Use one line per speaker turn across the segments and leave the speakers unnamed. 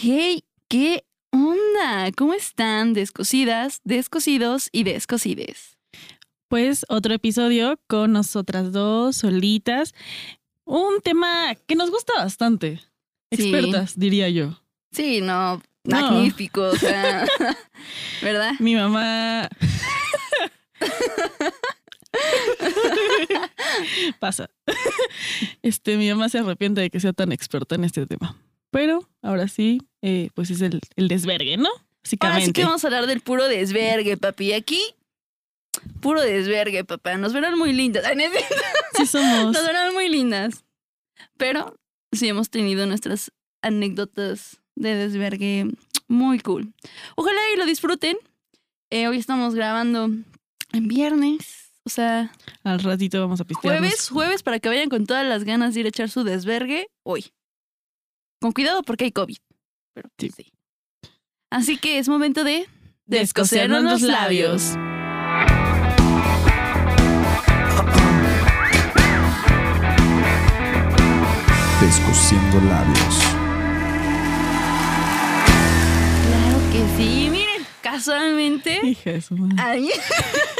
Hey, ¿qué onda? ¿Cómo están? Descosidas, descosidos y descosides.
Pues otro episodio con nosotras dos solitas. Un tema que nos gusta bastante.
Sí.
Expertas, diría yo.
Sí, no,
No.
magnífico, o sea, ¿verdad?
Mi mamá. Pasa. Este, mi mamá se arrepiente de que sea tan experta en este tema. Pero ahora sí, eh, pues es el, el desvergue, ¿no?
Ahora sí que vamos a hablar del puro desvergue, papi. Aquí, puro desvergue, papá. Nos verán muy lindas.
Sí somos.
Nos verán muy lindas. Pero sí hemos tenido nuestras anécdotas de desvergue muy cool. Ojalá y lo disfruten. Eh, hoy estamos grabando en viernes. O sea,
Al ratito vamos a pistearnos.
jueves, jueves para que vayan con todas las ganas de ir a echar su desvergue hoy. Con cuidado porque hay COVID. Pero
Sí.
sí. Así que es momento de descosernos los labios.
Descosiendo labios.
Claro que sí. Miren, casualmente,
Hija de su madre.
ayer,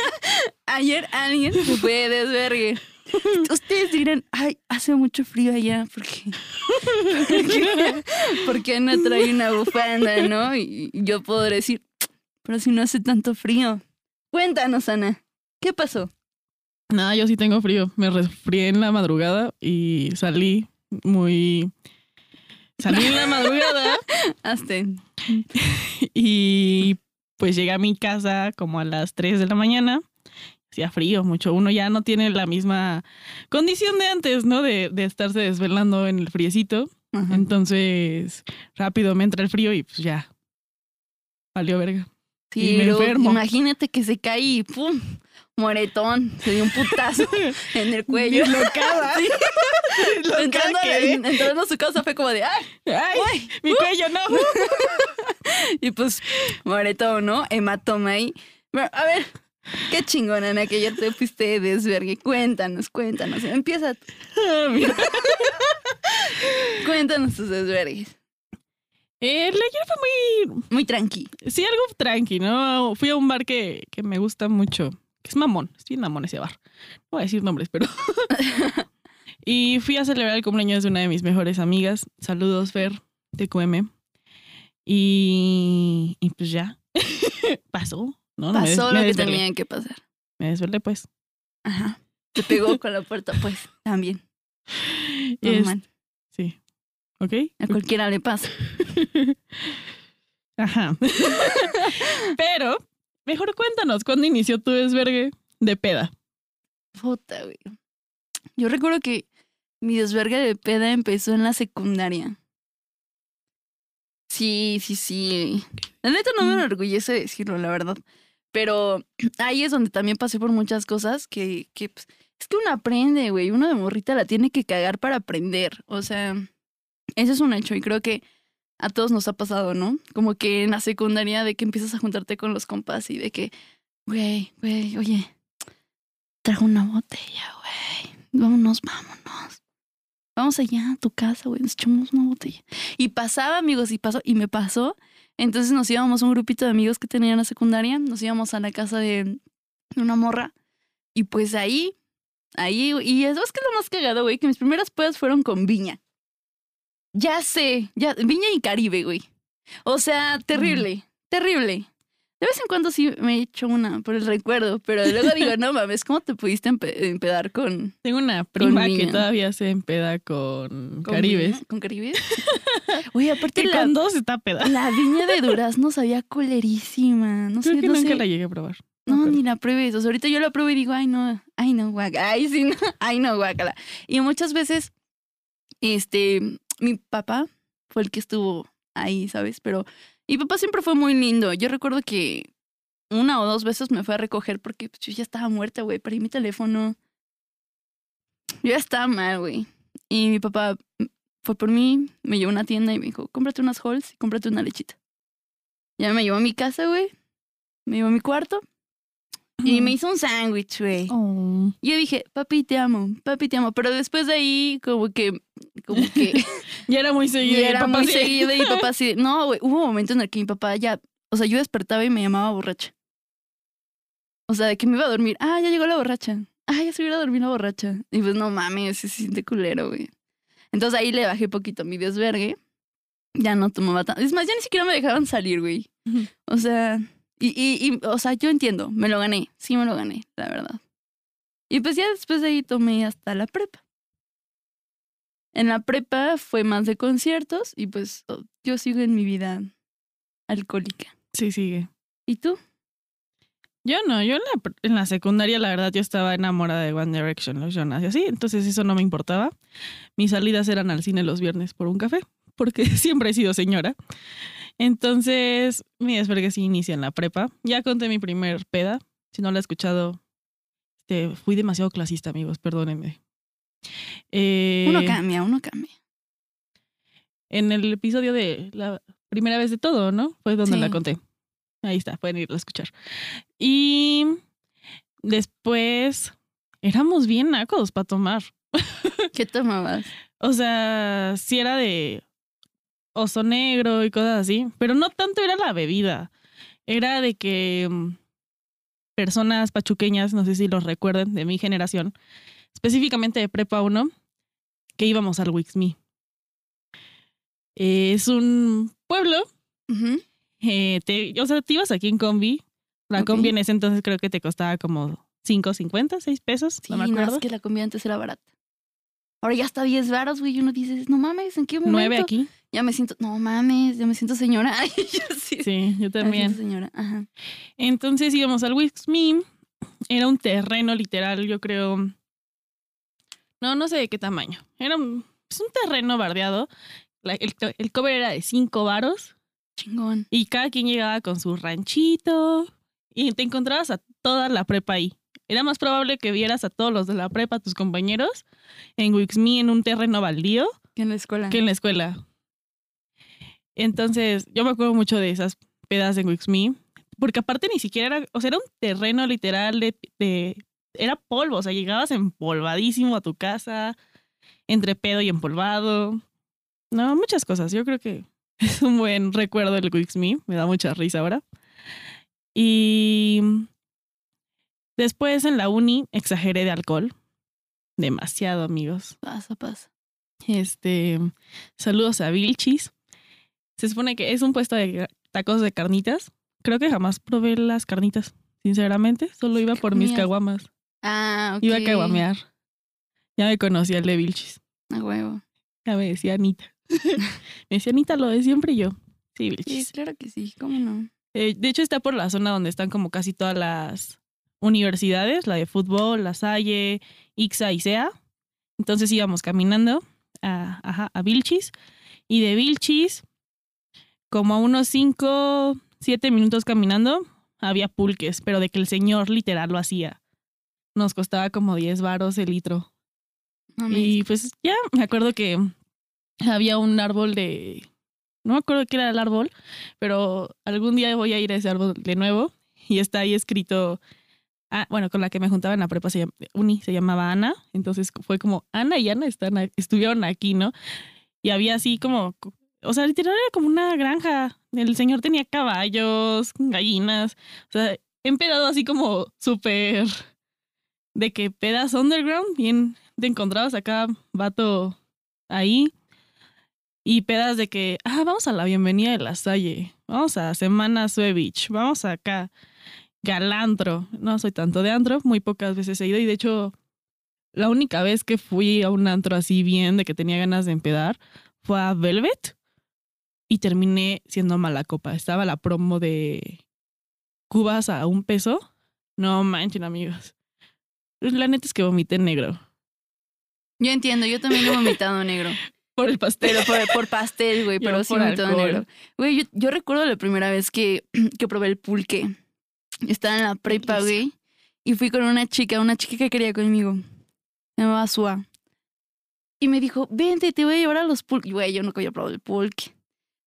ayer alguien se fue de desvergue. Ustedes dirán, ay, hace mucho frío allá, porque porque, porque Ana trae una bufanda, ¿no? Y yo puedo decir, pero si no hace tanto frío. Cuéntanos, Ana, ¿qué pasó?
Nada, yo sí tengo frío. Me resfrié en la madrugada y salí muy. Salí en la madrugada
Hazte.
y pues llegué a mi casa como a las 3 de la mañana. Hacía frío mucho. Uno ya no tiene la misma condición de antes, ¿no? De, de estarse desvelando en el friecito.
Ajá.
Entonces, rápido me entra el frío y pues ya. Valió verga.
Sí,
y me
pero
enfermo.
imagínate que se cae y ¡pum! Moretón, se dio un putazo en el cuello.
Dislocada.
Sí. Entrando, entrando a su casa fue como de ¡ay!
Ay,
¡Uy!
mi cuello no.
Y pues, moretón, ¿no? Hematoma ahí. Pero, a ver, qué chingona, Ana, que ya te fuiste de desvergue. Cuéntanos, cuéntanos. Empieza.
Mira.
cuéntanos tus desvergues.
Eh, el de ayer fue muy
Muy tranqui.
Sí, algo tranqui, ¿no? Fui a un bar que, que me gusta mucho, que es mamón, es bien mamón ese bar. No voy a decir nombres, pero... y fui a celebrar el cumpleaños de una de mis mejores amigas. Saludos, Fer, de QM. Y, y pues ya, pasó, ¿no? Me des-
Pasó
me
lo que tenía que pasar.
Me desvelé, pues.
Ajá. Te pegó con la puerta, pues, también.
Es-
Normal.
sí. ¿Ok?
A cualquiera le pasa.
Ajá. pero, mejor cuéntanos, ¿cuándo inició tu desvergue de peda?
Puta, güey. Yo recuerdo que mi desvergue de peda empezó en la secundaria. Sí, sí, sí. La neta no me
Mm.
enorgullece decirlo, la verdad. Pero ahí es donde también pasé por muchas cosas que, que pues, es que uno aprende, güey. Uno de morrita la tiene que cagar para aprender. O sea, ese es un hecho y creo que a todos nos ha pasado, ¿no? Como que en la secundaria de que empiezas a juntarte con los compas y de que, güey, güey, oye, trajo una botella, güey. Vámonos, vámonos. Vamos allá a tu casa, güey. Nos echamos una botella. Y pasaba, amigos, y pasó, y me pasó. Entonces nos íbamos un grupito de amigos que tenía en la secundaria. Nos íbamos a la casa de una morra. Y pues ahí, ahí, y eso es que es lo más cagado, güey, que mis primeras pedas fueron con viña. Ya sé, ya, viña y Caribe, güey. O sea, terrible, terrible. De vez en cuando sí me he hecho una por el recuerdo, pero luego digo, no mames, ¿cómo te pudiste empe- empedar con,
Tengo una prima que
niña.
todavía se empeda con,
con
Caribes.
viña? ¿Con Caribes? Oye, aparte la,
con dos está peda.
la viña de durazno sabía colerísima. No
Creo
sé,
que
no
nunca
sé.
la llegué a probar.
No, ni la pruebes. O sea, ahorita yo la pruebo y digo, ay, no, ay, no, guácala. Ay, sí, no, ay, no, guácala. Y muchas veces, este, mi papá fue el que estuvo ahí, ¿sabes? Pero mi papá siempre fue muy lindo. Yo recuerdo que una o dos veces me fue a recoger porque pues, yo ya estaba muerta, güey. Perdí mi teléfono. Yo ya estaba mal, güey. Y mi papá fue por mí, me llevó a una tienda y me dijo, cómprate unas halls y cómprate una lechita. Ya me llevó a mi casa, güey. Me llevó a mi cuarto. Y me hizo un sándwich, güey.
Oh.
Yo dije, papi, te amo, papi, te amo. Pero después de ahí, como que, como que
Ya era muy seguido.
era
papá,
muy
sí.
seguido. Y mi papá así, no, güey, hubo un momento en el que mi papá ya, o sea, yo despertaba y me llamaba borracha. O sea, de que me iba a dormir. Ah, ya llegó la borracha. Ah, ya se hubiera a dormir la borracha. Y pues no mames, se siente culero, güey. Entonces ahí le bajé poquito mi desvergue. Ya no tomaba tanto. Es más, ya ni siquiera me dejaban salir, güey. O sea, y, y, y, o sea, yo entiendo, me lo gané. Sí me lo gané, la verdad. Y pues ya después de ahí tomé hasta la prepa. En la prepa fue más de conciertos y pues oh, yo sigo en mi vida alcohólica.
Sí, sigue.
¿Y tú?
Yo no, yo en la, en la secundaria, la verdad, yo estaba enamorada de One Direction, los Jonas y así, entonces eso no me importaba. Mis salidas eran al cine los viernes por un café, porque siempre he sido señora. Entonces, mi desvergue sí inicia en la prepa. Ya conté mi primer peda. Si no la he escuchado, este, fui demasiado clasista, amigos, perdónenme. Eh,
Uno cambia, uno cambia.
en el episodio de la primera vez de todo, ¿no? Fue donde
Sí.
la conté. Ahí está, pueden irlo a escuchar. Y después éramos bien nacos para tomar.
¿Qué tomabas?
O sea, sí era de oso negro y cosas así, pero no tanto era la bebida. Era de que mm, personas pachuqueñas, no sé si los recuerden, de mi generación, específicamente de Prepa 1, que íbamos al Wixme. Eh, es un pueblo eh, te, o sea, te ibas aquí en combi. La combi en ese entonces creo que te costaba como 5.50, 6 pesos,
Sí,
no me
no,
acuerdo.
es que la comida antes era barata. Ahora ya está 10 varos, güey, y uno dice, no mames, ¿en qué momento?
9 aquí.
Ya me siento, no mames, ya me siento señora. Yo sí.
Sí, yo también.
señora, ajá.
Entonces íbamos al Wixme. Era un terreno literal, yo creo. No, no sé de qué tamaño. Era un, es un terreno bardeado. La- el, el cover era de 5 varos
Chingón.
y cada quien llegaba con su ranchito y te encontrabas a toda la prepa ahí. Era más probable que vieras a todos los de la prepa, tus compañeros, en Wixme en un terreno baldío
Que en la escuela.
que en la escuela. Entonces, yo me acuerdo mucho de esas pedas en Wixme, porque aparte ni siquiera era, o sea, era un terreno literal de, de- era polvo, o sea, llegabas empolvadísimo a tu casa, entre pedo y empolvado. No, muchas cosas. Yo creo que es un buen recuerdo del Wixme, me da mucha risa ahora. Y después en la uni exageré de alcohol. Demasiado, amigos.
Pasa, pasa.
Este, saludos a Vilchis. Se supone que es un puesto de tacos de carnitas. Creo que jamás probé las carnitas, sinceramente. Solo iba por mis caguamas.
Ah, ok.
Iba a caguamear. Ya me conocía el de Vilchis.
A huevo.
Ya me decía Anita. me decía Anita lo de siempre y yo. Sí,
Sí,
Vilchis.
claro que sí, ¿cómo no?
Eh, de hecho, está por la zona donde están como casi todas las universidades, la de fútbol, la Salle, Ixa y SEA. Entonces íbamos caminando a, ajá, a Vilchis. Y de Vilchis, como a unos 5, 7 minutos caminando, había pulques, pero de que el señor literal lo hacía. Nos costaba como 10 varos el litro. Y pues ya me acuerdo que había un árbol de. No me acuerdo qué era el árbol, pero algún día voy a ir a ese árbol de nuevo y está ahí escrito. Ah, bueno, con la que me juntaba en la prepa se llam- uni se llamaba Ana, entonces fue como Ana y Ana están estuvieron aquí, ¿no? Y había así como, o sea, literal era como una granja. El señor tenía caballos, gallinas, o sea, empedado así como súper de que pedas underground, bien te encontrabas acá, vato ahí. Y pedas de que, ah, vamos a la bienvenida de la Salle, vamos a Semana Suevich, vamos acá, Galantro. No soy tanto de antro, muy pocas veces he ido y de hecho, la única vez que fui a un antro así bien, de que tenía ganas de empedar, fue a Velvet y terminé siendo mala copa. Estaba la promo de cubas a un peso. No manchen, amigos. La neta es que vomité negro.
Yo entiendo, yo también he vomitado negro.
Por el pastel.
Pero por, por pastel, güey, pero sí vomitado negro. Güey, yo, yo recuerdo la primera vez que, que probé el pulque. Estaba en la prepa, güey. Y fui con una chica, una chica que quería conmigo. Se llamaba Sua. Y me dijo, vente, te voy a llevar a los pulques. Güey, yo nunca había probado el pulque.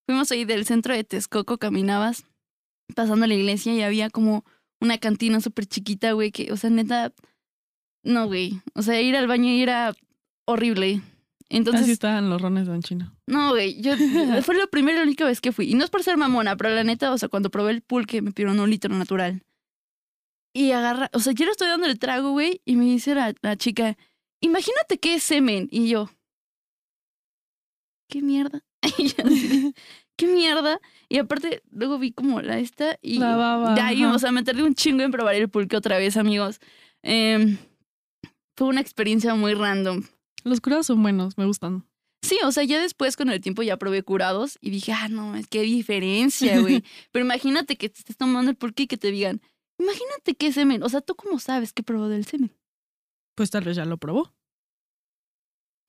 Fuimos ahí del centro de Texcoco, caminabas pasando la iglesia y había como una cantina súper chiquita, güey, que, o sea, neta, no, güey. O sea, ir al baño era horrible. Entonces,
Así estaban los rones de Chino.
no, güey, yo fue la primera y la única vez que fui. Y no es por ser mamona, pero la neta, o sea, cuando probé el pulque me pidieron un litro natural. Y agarra, o sea, yo le estoy dando el trago, güey, y me dice la, la chica, imagínate que es semen. Y yo, ¿qué mierda? Y yo así, ¿qué mierda? Y aparte, luego vi como la esta y de ahí, o sea, me tardé un chingo en probar el pulque otra vez, amigos. Em, fue una experiencia muy random.
Los curados son buenos, me gustan.
Sí, o sea, ya después con el tiempo ya probé curados y dije, ah, no, es que diferencia, güey. Pero imagínate que te estés tomando el pulque y que te digan, imagínate qué semen. O sea, ¿tú cómo sabes qué probó del semen?
Pues tal vez ya lo probó.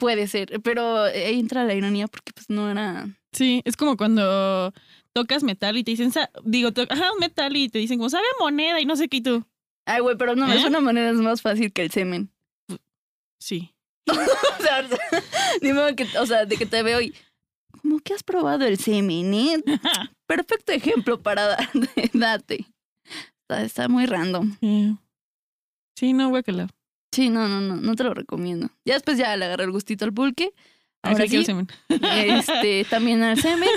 Puede ser, pero ahí entra la ironía porque pues no era...
Sí, es como cuando tocas metal y te dicen, digo, ajá, metal y te dicen como sabe a moneda y no sé qué y tú.
Ay, güey, pero no,
¿Eh?
es una manera es más fácil que el semen.
Sí.
o sea, ni modo que, o sea, de que te veo y... ¿Cómo que has probado el semen, eh? Perfecto ejemplo para dar- date. Está, está muy random.
Sí, sí no, guácala.
Sí, no, no, no, no te lo recomiendo. Ya después ya le agarré el gustito al pulque.
Ahora
Ahora
sí. semen.
este, también al semen.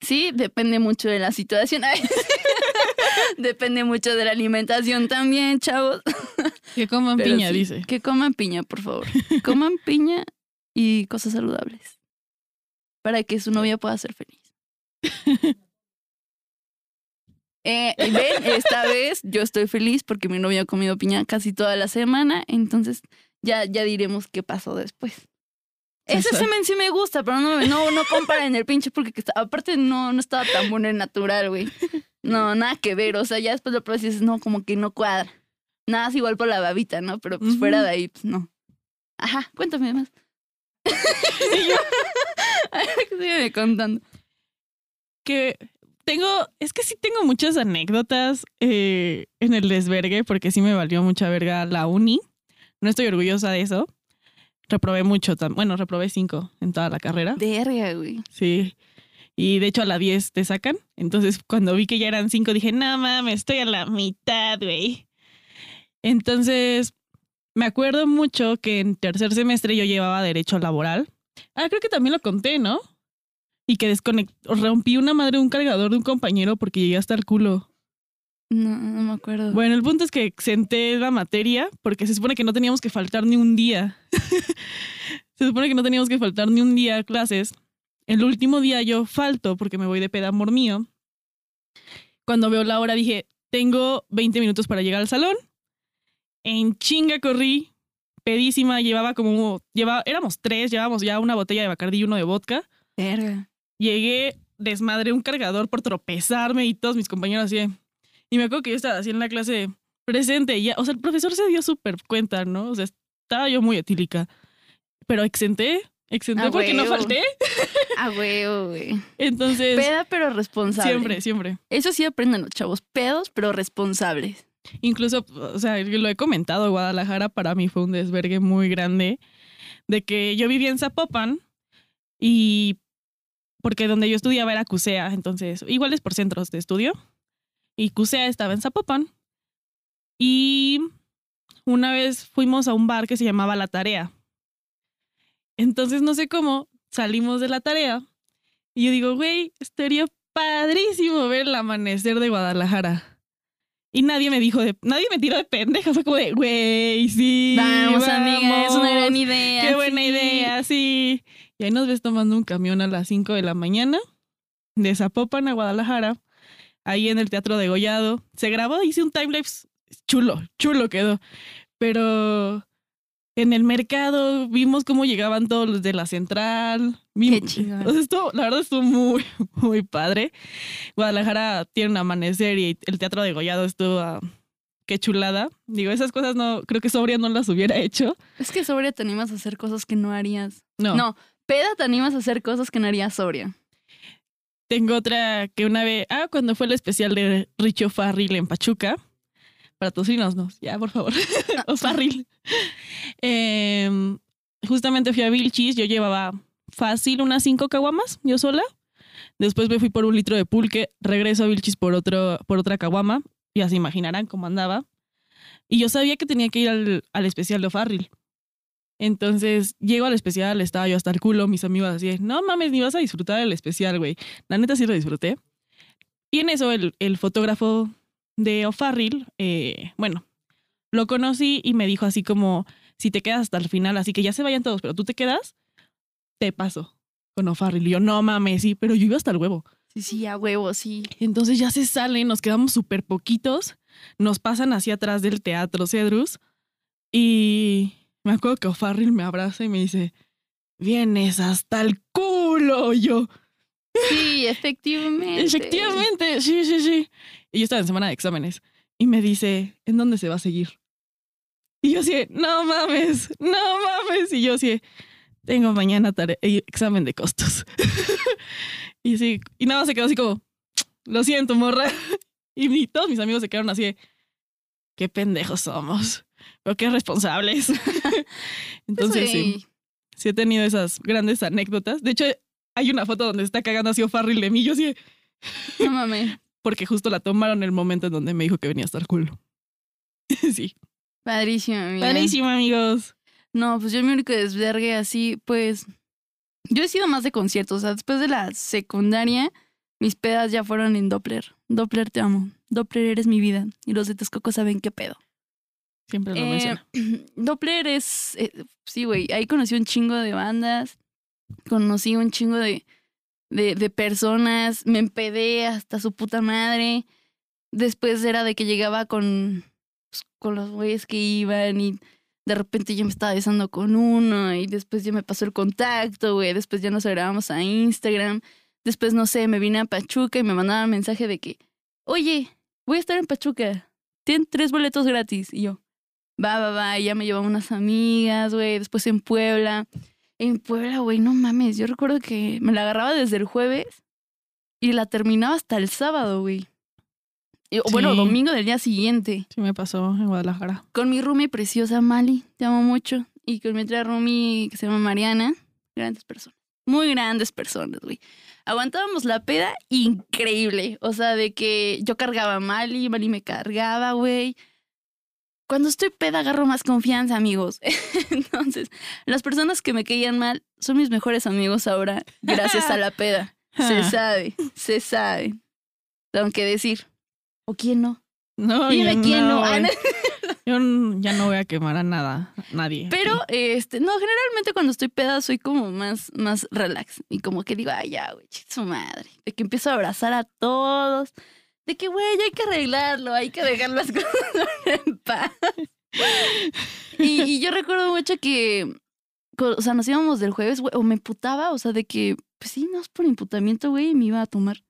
Sí, depende mucho de la situación. Ay, depende mucho de la alimentación también, chavos.
Que coman
Pero
piña,
sí,
dice.
Que coman piña, por favor. Coman piña y cosas saludables. Para que su novia pueda ser feliz. Eh, y ven, esta vez yo estoy feliz porque mi novia ha comido piña casi toda la semana, entonces ya, ya diremos qué pasó después. Ese semen sí me gusta, pero no, no, no comparen el pinche porque aparte no, no estaba tan bueno el natural, güey. No, nada que ver, o sea, ya después lo pruebas y dices, no, como que no cuadra. Nada es igual por la babita, ¿no? Pero pues fuera de ahí, pues no. Ajá, cuéntame más. A ver, sígueme contando.
que tengo, es que sí tengo muchas anécdotas eh, en el desvergue, porque sí me valió mucha verga la uni. No estoy orgullosa de eso. Reprobé mucho, bueno, reprobé cinco en toda la carrera.
Verga, güey.
Sí. Y de hecho a la 10 te sacan. Entonces cuando vi que ya eran cinco dije, no mames, estoy a la mitad, güey. Entonces me acuerdo mucho que en tercer semestre yo llevaba derecho laboral. Ah, creo que también lo conté, ¿no? Y que desconect rompí una madre un cargador de un compañero porque llegué hasta el culo.
No, no me acuerdo.
Bueno, el punto es que exenté la materia porque se supone que no teníamos que faltar ni un día. se supone que no teníamos que faltar ni un día a clases. El último día yo falto porque me voy de peda amor mío. Cuando veo la hora dije, tengo 20 minutos para llegar al salón. En chinga corrí, pedísima, llevaba como, llevaba, éramos tres, llevábamos ya una botella de Bacardi y uno de vodka.
Verga.
Llegué, desmadré un cargador por tropezarme y todos mis compañeros así. Y me acuerdo que yo estaba así en la clase presente y ya, o sea, el profesor se dio súper cuenta, ¿no? O sea, estaba yo muy etílica. Pero exenté, exenté
Ah,
porque no falté.
Ah, huevo, güey.
Entonces,
Peda, pero responsable.
siempre, siempre.
Eso sí aprenden los chavos. Pedos, pero responsables.
Incluso, o sea, lo he comentado, Guadalajara para mí fue un desvergue muy grande de que yo vivía en Zapopan y porque donde yo estudiaba era CUSEA, entonces igual es por centros de estudio y CUSEA estaba en Zapopan y una vez fuimos a un bar que se llamaba La Tarea. Entonces no sé cómo salimos de la tarea y yo digo, güey, estaría padrísimo ver el amanecer de Guadalajara. Y nadie me dijo de, nadie me tiró de pendeja, fue como de, güey, sí.
vamos, amiga, es una
vamos,
gran idea.
Qué buena idea, sí. Y ahí nos ves tomando un camión a las 5 de la mañana de Zapopan a Guadalajara, ahí en el Teatro de Gollado. Se grabó, hice un timelapse chulo, chulo quedó. Pero en el mercado vimos cómo llegaban todos los de la central.
Qué
Vimos-
chingón.
o sea, estuvo- la verdad estuvo muy, muy padre. Guadalajara tiene un amanecer y el Teatro de Gollado estuvo... Qué chulada. Digo, esas cosas no, creo que Sobria no las hubiera hecho.
Es que sobria te animas a hacer cosas que no harías.
No.
No, peda te animas a hacer cosas que no harías sobria.
Tengo otra que una vez, ah, cuando fue el especial de Richo Farril en Pachuca, para todos no, ya, por favor, o Farril. Em, justamente fui a Vilchis, yo llevaba fácil unas cinco caguamas, yo sola. Después me fui por un litro de pulque, regreso a Vilchis por, otro, por otra caguama ya se imaginarán cómo andaba. Y yo sabía que tenía que ir al, al especial de O'Farrill. Entonces, llego al especial, estaba yo hasta el culo, mis amigos así, no mames, ni vas a disfrutar el especial, güey. La neta sí lo disfruté. Y en eso el, el fotógrafo de O'Farrill, eh, bueno, lo conocí y me dijo así como, si te quedas hasta el final, así que ya se vayan todos, pero tú te quedas, te paso con O'Farrill. Y yo, no mames, sí, pero yo iba hasta el huevo.
Sí, sí, a huevo, sí.
Entonces ya se salen, nos quedamos súper poquitos, nos pasan hacia atrás del teatro Cedrus y me acuerdo que O'Farrill me abraza y me dice, vienes hasta el culo. Y yo,
Sí, efectivamente.
efectivamente, sí, sí, sí. Y yo estaba en semana de exámenes y me dice, ¿en dónde se va a seguir? Y yo así, no mames, no mames. Y yo así, tengo mañana eh, examen de costos. y sí, y nada más se quedó así como, lo siento, morra. Y mi- todos mis amigos se quedaron así de, qué pendejos somos, pero qué responsables. Entonces, sí, sí he tenido esas grandes anécdotas. De hecho, hay una foto donde está cagando así O'Farrill de mí. Yo así,
No mames.
porque justo la tomaron el momento en donde me dijo que venía a estar culo. sí.
Padrísimo, amiga.
Padrísimo, amigos.
No, pues yo mi único desvergue así, pues. Yo he sido más de conciertos. O sea, después de la secundaria, mis pedas ya fueron en Doppler. Doppler, te amo. Doppler, eres mi vida. Y los de Texcoco saben qué pedo.
Siempre lo
Eh,
menciono.
Doppler es. eh, sí, güey. Ahí conocí un chingo de bandas. Conocí un chingo de, de, de personas. Me empedé hasta su puta madre. Después era de que llegaba con, pues, con los güeyes que iban y de repente yo me estaba besando con uno y después ya me pasó el contacto, güey. Después ya nos agregamos a Instagram. Después, no sé, me vine a Pachuca y me mandaban mensaje de que, oye, voy a estar en Pachuca. Tienen tres boletos gratis. Y yo, va, va, va. Y ya me llevaban unas amigas, güey. Después en Puebla. En Puebla, güey, no mames. Yo recuerdo que me la agarraba desde el jueves y la terminaba hasta el sábado, güey. O Bueno,
Sí.
domingo del día siguiente.
Sí, me pasó en Guadalajara.
Con mi roomie preciosa Mali, te amo mucho. Y con mi otra roomie que se llama Mariana, grandes personas. Muy grandes personas, güey. Aguantábamos la peda increíble. O sea, de que yo cargaba a Mali, Mali me cargaba, güey. Cuando estoy peda agarro más confianza, amigos. Entonces, las personas que me caían mal son mis mejores amigos ahora, gracias a la peda. Se sabe, se sabe. Tengo que decir. ¿O quién no?
No,
Dime
yo
quién no. Ah, no.
Yo ya no voy a quemar a nada, a nadie.
Pero, este, no, generalmente cuando estoy peda soy como más, más relax. Y como que digo, ay, ya, güey, su madre. De que empiezo a abrazar a todos. De que, güey, hay que arreglarlo, hay que dejar las cosas en paz. Y, y yo recuerdo mucho que, o sea, nos íbamos del jueves, güey, o me putaba, o sea, de que, pues sí, no es por imputamiento, güey, y me iba a tomar.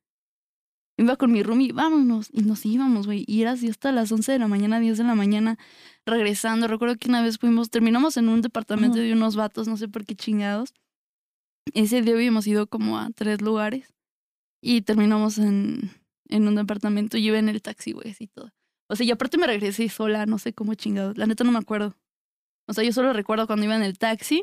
Me iba con mi roomie, vámonos, y nos íbamos, güey, y era así hasta las 11 de la mañana, 10 de la mañana, regresando. Recuerdo que una vez fuimos, terminamos en un departamento de unos vatos, no sé por qué chingados. Ese día habíamos ido como a tres lugares y terminamos en, en un departamento. Yo iba en el taxi, güey, así todo. O sea, y aparte me regresé sola, no sé cómo chingados. La neta no me acuerdo. O sea, yo solo recuerdo cuando iba en el taxi,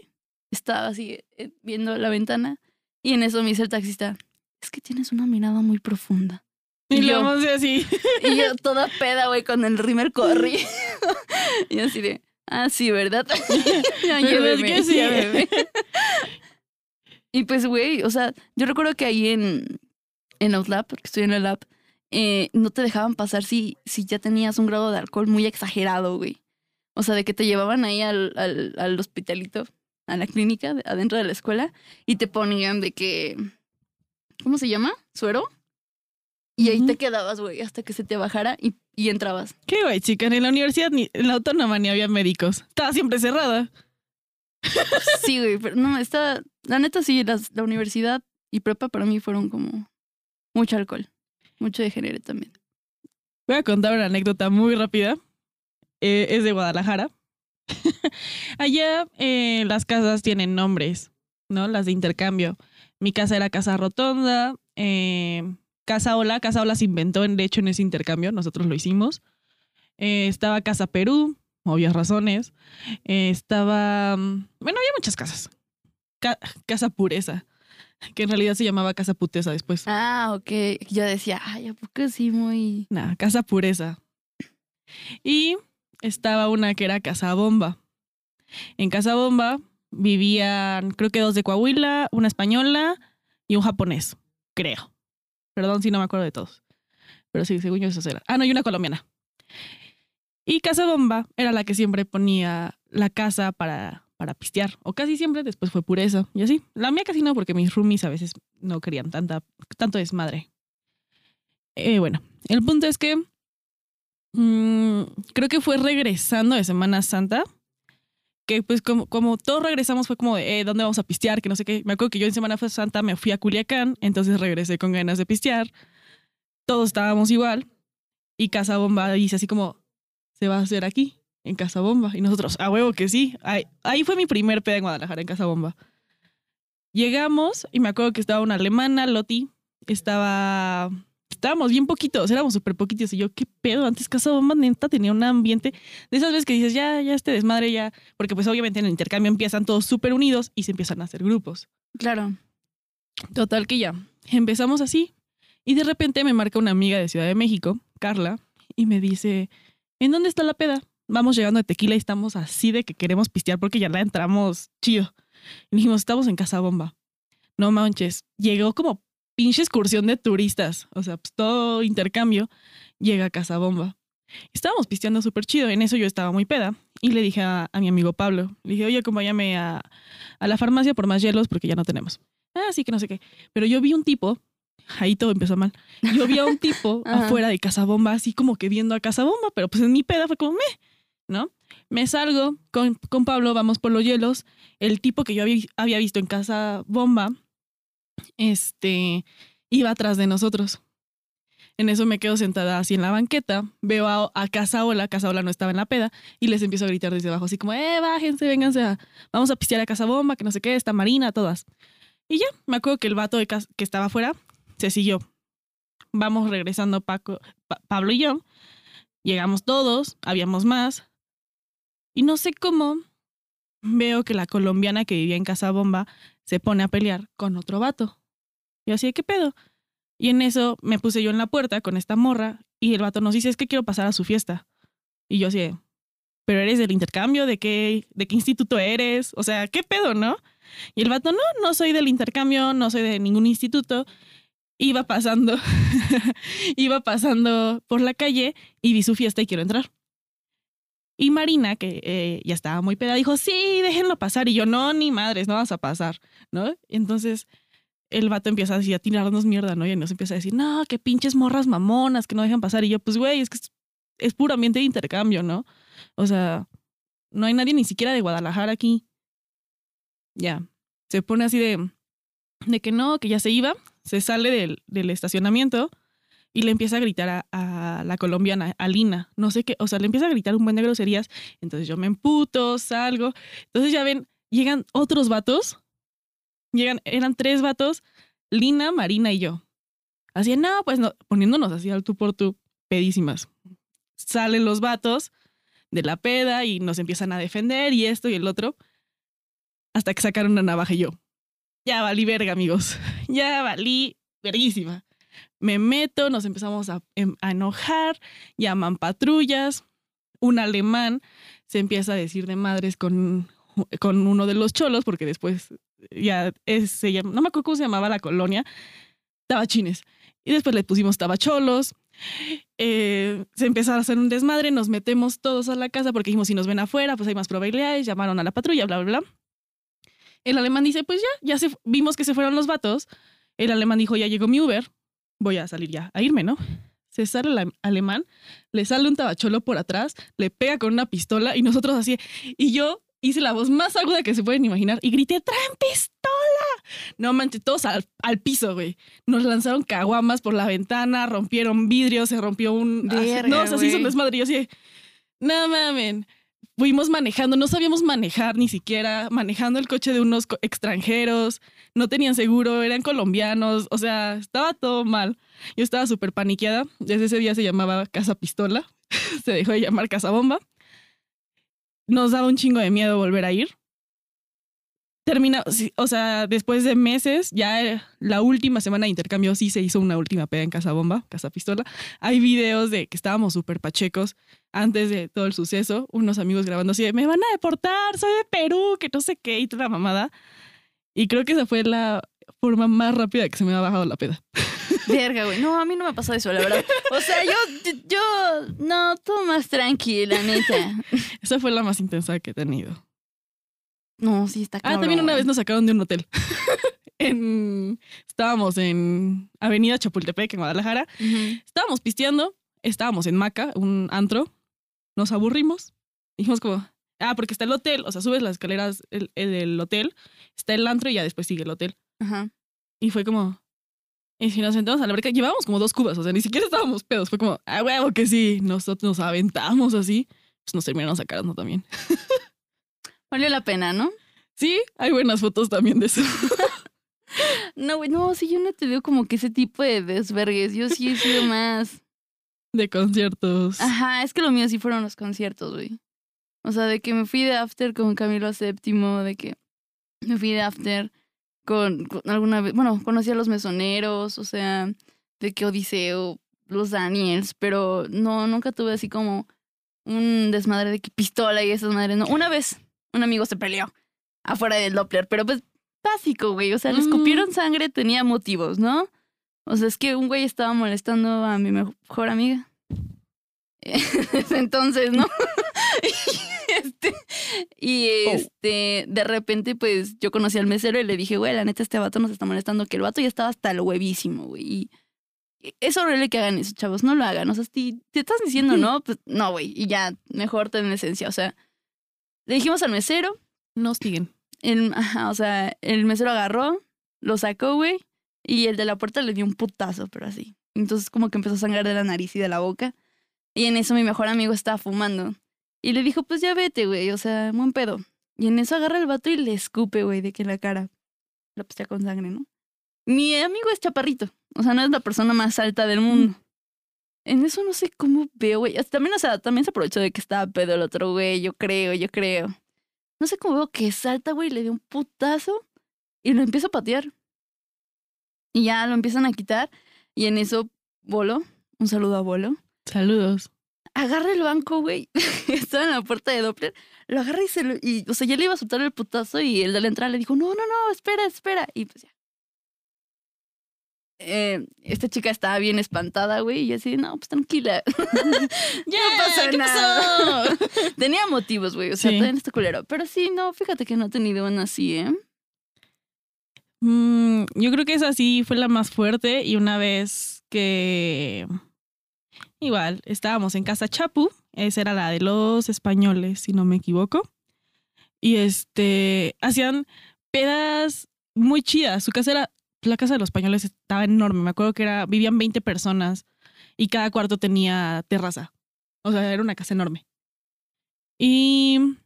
estaba así eh, viendo la ventana y en eso me dice el taxista, es que tienes una mirada muy profunda.
y
yo-
lo vamos así.
Y yo toda peda, güey, con el rímel corrido. y así de, ah, sí, ¿verdad? ya,
¿Verdad
lléveme,
que sí?
y pues, güey, o sea, yo recuerdo que ahí en, en Outlap, porque estoy en el lab, eh, no te dejaban pasar si, si ya tenías un grado de alcohol muy exagerado, güey. O sea, de que te llevaban ahí al, al, al hospitalito, a la clínica, de- adentro de la escuela, y te ponían de que, ¿cómo se llama? ¿Suero? Y ahí te quedabas, güey, hasta que se te bajara y, y entrabas.
Qué güey, chica. En la universidad, ni, en la autónoma ni había médicos. Estaba siempre cerrada.
Sí, güey, pero no, está, la neta sí, las, la universidad y prepa para mí fueron como mucho alcohol, mucho degenere también.
Voy a contar una anécdota muy rápida. Eh, es de Guadalajara. Allá eh, las casas tienen nombres, ¿no? Las de intercambio. Mi casa era Casa Rotonda. eh, casa Ola. Casa Ola se inventó, en- de hecho, en ese intercambio. Nosotros lo hicimos. Estaba Casa Perú, obvias razones. Estaba... mm, Bueno, había muchas casas. Ca- casa Pureza, que en realidad se llamaba Casa Puteza después.
Ah, ok. Yo decía, ay, ¿a poco sí muy...?
Nah, Casa Pureza. Y estaba una que era Casa Bomba. En Casa Bomba vivían, creo que dos de Coahuila, una española y un japonés, creo. Perdón si no me acuerdo de todos. Pero sí, según yo eso era. Ah, no, y una colombiana. Y Casa Bomba era la que siempre ponía la casa para, para pistear. O casi siempre, después fue pureza. Y así. La mía casi no, porque mis roomies a veces no querían tanta, tanto desmadre. Eh, bueno, el punto es que mm, creo que fue regresando de Semana Santa. Que pues como, como todos regresamos fue como de, eh, ¿dónde vamos a pistear? Que no sé qué. Me acuerdo que yo en Semana Santa me fui a Culiacán, entonces regresé con ganas de pistear. Todos estábamos igual. Y Casa Bomba dice así como, se va a hacer aquí, en Casa Bomba. Y nosotros, a huevo que sí. Ahí, ahí fue mi primer peda en Guadalajara, en Casa Bomba. Llegamos y me acuerdo que estaba una alemana, Loti. Estaba. Estábamos bien poquitos, éramos súper poquitos. Y yo, ¿qué pedo? Antes Casa Bomba neta tenía un ambiente de esas veces que dices, ya, ya este desmadre, ya. Porque pues obviamente en el intercambio empiezan todos súper unidos y se empiezan a hacer grupos.
Claro.
Total que ya. Empezamos así. Y de repente me marca una amiga de Ciudad de México, Carla, y me dice, ¿en dónde está la peda? Vamos llegando de tequila y estamos así de que queremos pistear porque ya la entramos chido. Y dijimos, estamos en Casa Bomba. No manches, llegó como pinche excursión de turistas. O sea, pues todo intercambio llega a Casa Bomba. Estábamos pisteando súper chido. En eso yo estaba muy peda. Y le dije a, a mi amigo Pablo, le dije, oye, acompáñame a, a la farmacia por más hielos porque ya no tenemos. Ah, sí que no sé qué. Pero yo vi un tipo ahí todo empezó mal. Yo vi a un tipo afuera de Casa Bomba, así como que viendo a Casa Bomba, pero pues en mi peda fue como me, ¿no? Me salgo con, con Pablo, vamos por los hielos. El tipo que yo había, visto en Casa Bomba, este, iba atrás de nosotros. En eso me quedo sentada así en la banqueta, veo a, a Casa Ola, Casa Ola no estaba en la peda, y les empiezo a gritar desde abajo, así como, eh, bájense, vénganse, a, vamos a pistear a Casa Bomba, que no sé qué, está Marina, todas. Y ya, me acuerdo que el vato de que estaba afuera se siguió. Vamos regresando Paco, Pa- Pablo y yo. Llegamos todos, habíamos más. Y no sé cómo veo que la colombiana que vivía en Casa Bomba se pone a pelear con otro vato. Y así, ¿qué pedo? Y en eso me puse yo en la puerta con esta morra y el vato nos dice, es que quiero pasar a su fiesta. Y yo así, pero eres del intercambio, ¿de qué, de qué instituto eres? O sea, ¿qué pedo, no? Y el vato, no, no soy del intercambio, no soy de ningún instituto. Iba pasando, iba pasando por la calle y vi su fiesta y quiero entrar. Y Marina, que eh, ya estaba muy peda, dijo, sí, déjenlo pasar. Y yo, no, ni madres, no vas a pasar, ¿no? Entonces el vato empieza así a tirarnos mierda, ¿no? Y nos empieza a decir, no, que pinches morras mamonas que no dejan pasar. Y yo, pues, güey, es que es, es puro ambiente de intercambio, ¿no? O sea, no hay nadie ni siquiera de Guadalajara aquí. Ya, se pone así de, de que no, que ya se iba, se sale del, del estacionamiento y le empieza a gritar a, la colombiana, a Lina, no sé qué, o sea, le empieza a gritar un buen de groserías, entonces yo me emputo, salgo, entonces ya ven, llegan otros vatos, llegan, eran tres vatos, Lina, Marina y yo. Así, no, pues no, poniéndonos así al tú por tú, pedísimas. Salen los vatos de la peda y nos empiezan a defender y esto y el otro, hasta que sacaron una navaja y yo. Ya valí verga, amigos. Ya valí verguísima. Me meto, nos empezamos a, em- a enojar, llaman patrullas. Un alemán se empieza a decir de madres con, con uno de los cholos, porque después ya se llama, no me acuerdo cómo se llamaba la colonia, tabachines. Y después le pusimos tabacholos. Eh, se empezaron a hacer un desmadre, nos metemos todos a la casa porque dijimos, si nos ven afuera, pues hay más probabilidades, llamaron a la patrulla, bla, bla. El alemán dice, pues ya, ya se, vimos que se fueron los vatos. El alemán dijo, ya llegó mi Uber, voy a salir ya, a irme, ¿no? Se sale el alemán, le sale un tabacholo por atrás, le pega con una pistola y nosotros así, y yo hice la voz más aguda que se pueden imaginar y grité, ¡traen pistola! No manches, todos al, al piso, güey. Nos lanzaron caguamas por la ventana, rompieron vidrios, se rompió un...
Verga,
no, o sea, se hizo un desmadre. y Yo así, no mamen. Fuimos manejando, no sabíamos manejar ni siquiera, manejando el coche de unos co- extranjeros, no tenían seguro, eran colombianos, o sea, estaba todo mal. Yo estaba súper paniqueada. Desde ese día se llamaba Casa Pistola, se dejó de llamar Casa Bomba. Nos daba un chingo de miedo volver a ir. Termina, o sea, después de meses, ya eh, la última semana de intercambio sí se hizo una última peda en Casa Bomba, Casa Pistola. Hay videos de que estábamos súper pachecos antes de todo el suceso, unos amigos grabando así de, me van a deportar, soy de Perú, que no sé qué, y toda la mamada. Y creo que esa fue la forma más rápida que se me ha bajado la peda.
Verga, güey. No, a mí no me pasó eso, la verdad. O sea, yo, yo, no, todo más tranquila, neta.
Esa fue la más intensa que he tenido.
No, sí está
Ah,
cabrón.
también una vez nos sacaron de un hotel. en, estábamos en Avenida Chapultepec, en Guadalajara. Estábamos pisteando, estábamos en Maca, un antro. Nos aburrimos. Dijimos como, ah, porque está el hotel, o sea, subes las escaleras el- el del hotel, está el antro y ya después sigue el hotel.
Ajá.
Y fue como, y si nos sentamos a la verga, llevábamos como dos cubas, o sea, ni siquiera estábamos pedos. Fue como, ah, huevo que sí, nosotros nos aventamos así. Pues nos terminaron sacando también.
Valió la pena, ¿no?
Sí, hay buenas fotos también de eso.
No, güey, no, sí, yo no te veo como que ese tipo de desvergues. Yo sí he sido más.
de conciertos.
Ajá, es que lo mío sí fueron los conciertos, güey. O sea, de que me fui de after con Camilo VII, de que me fui de after con, con alguna vez. Bueno, conocí a los mesoneros, o sea, de que Odiseo, los Daniels, pero no, nunca tuve así como un desmadre de que pistola y esas madres. No, una vez un amigo se peleó afuera del Doppler, pero pues básico, güey. O sea, le escupieron sangre, tenía motivos, ¿no? O sea, es que un güey estaba molestando a mi mejor amiga. Entonces, ¿no? y este, y
Oh.
este, de repente, pues yo conocí al mesero y le dije, güey, la neta, este vato nos está molestando, que el vato ya estaba hasta el huevísimo, güey. Y es horrible que hagan eso, chavos, no lo hagan. O sea, si te estás diciendo no, pues no, güey. Y ya, mejor ten esencia. O sea, le dijimos al mesero,
Nos siguen.
el, o sea, el mesero agarró, lo sacó, güey, y el de la puerta le dio un putazo, pero así. Entonces como que empezó a sangrar de la nariz y de la boca. Y en eso mi mejor amigo estaba fumando. Y le dijo, pues ya vete, güey, o sea, buen pedo. Y en eso agarra el vato y le escupe, güey, de que en la cara. La pistea con sangre, ¿no? Mi amigo es chaparrito. O sea, no es la persona más alta del mundo. En eso no sé cómo veo, güey. También, o sea, también se aprovechó de que estaba pedo el otro, güey. Yo creo, yo creo. No sé cómo veo que salta, güey, le dio un putazo y lo empieza a patear. Y ya lo empiezan a quitar. Y en eso, Bolo, un saludo a Bolo,
Saludos.
agarra el banco, güey. Estaba en la puerta de Doppler. Lo agarra y se lo. Y, o sea, ya le iba a soltar el putazo y el de la entrada le dijo: No, no, no, espera, espera. Y pues ya. Eh, esta chica estaba bien espantada, güey, y yo así, no, pues tranquila.
Ya,
pasa
¿qué
nada.
pasó?
Tenía motivos, güey, o sea,
Sí.
todavía no está culero. Pero sí, no, fíjate que no he tenido una así, ¿eh?
Mm, yo creo que esa sí fue la más fuerte y una vez que igual estábamos en casa Chapu, esa era la de los españoles, si no me equivoco, y este hacían pedas muy chidas. Su casa era, la casa de los españoles estaba enorme, me acuerdo que era vivían 20 personas y cada cuarto tenía terraza, o sea era una casa enorme. Y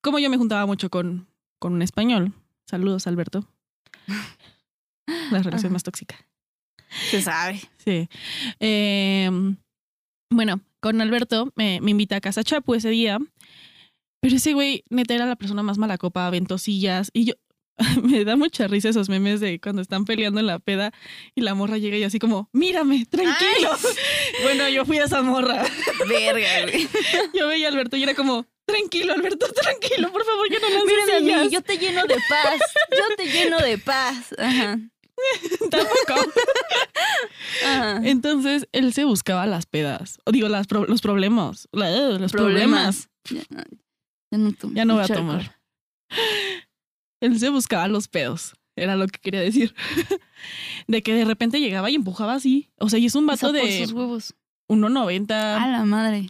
como yo me juntaba mucho con con un español, saludos Alberto. La relación
Ajá.
más tóxica.
Se sabe.
Sí. Eh, bueno, con Alberto me, me invita a casa Chapu ese día. Pero ese güey, neta, era la persona más mala copa, ventosillas. Y yo, me da mucha risa esos memes de cuando están peleando en la peda y la morra llega y así como, mírame, tranquilo. Bueno, yo fui a esa morra.
Verga, güey.
Yo veía a Alberto y era como, tranquilo, Alberto, tranquilo, por favor, que no las
Mírame a
sillas".
mí, yo te lleno de paz. Yo te lleno de paz. Ajá.
Tampoco.
Ajá.
Entonces, él se buscaba las pedas. O digo, las pro- los problemas. Eh, los problemas.
Ya, ya no
Ya no voy a tomar.
alcohol.
Él se buscaba los pedos. Era lo que quería decir. de que de repente llegaba y empujaba así. O sea, y es un
O sea,
vato
por
de
sus huevos.
1.90.
A la madre.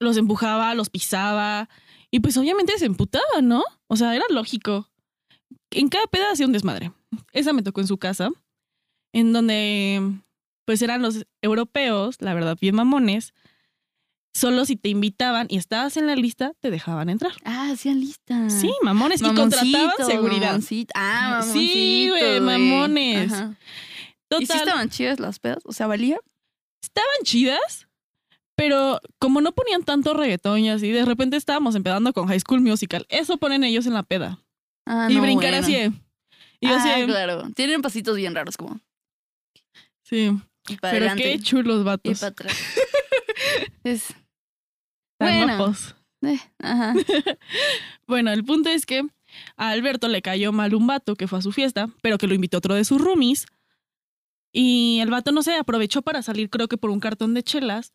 Los empujaba, los pisaba. Y pues obviamente se emputaba, ¿no? O sea, era lógico. En cada peda hacía un desmadre. Esa me tocó en su casa. En donde pues eran los europeos, la verdad, bien mamones. Solo si te invitaban y estabas en la lista, te dejaban entrar.
Ah, hacían lista.
Sí, mamones. y contrataban seguridad.
mamoncito. Ah,
Sí, güey, mamones.
Ajá.
Total,
¿Y si estaban chidas las pedas? O sea, ¿valía?
estaban chidas, pero como no ponían tanto reggaetón y así, de repente estábamos empezando con High School Musical. Eso ponen ellos en la peda.
Ah,
y
no,
brincar
bueno.
así. Y
ah,
así,
claro. Tienen pasitos bien raros, como.
sí.
Y para
Pero
adelante.
qué chulos
y
vatos.
para atrás. es. Bueno. eh, ajá.
Bueno, el punto es que a Alberto le cayó mal un vato que fue a su fiesta, pero que lo invitó otro de sus roomies. Y el vato, no sé, aprovechó para salir, creo que por un cartón de chelas.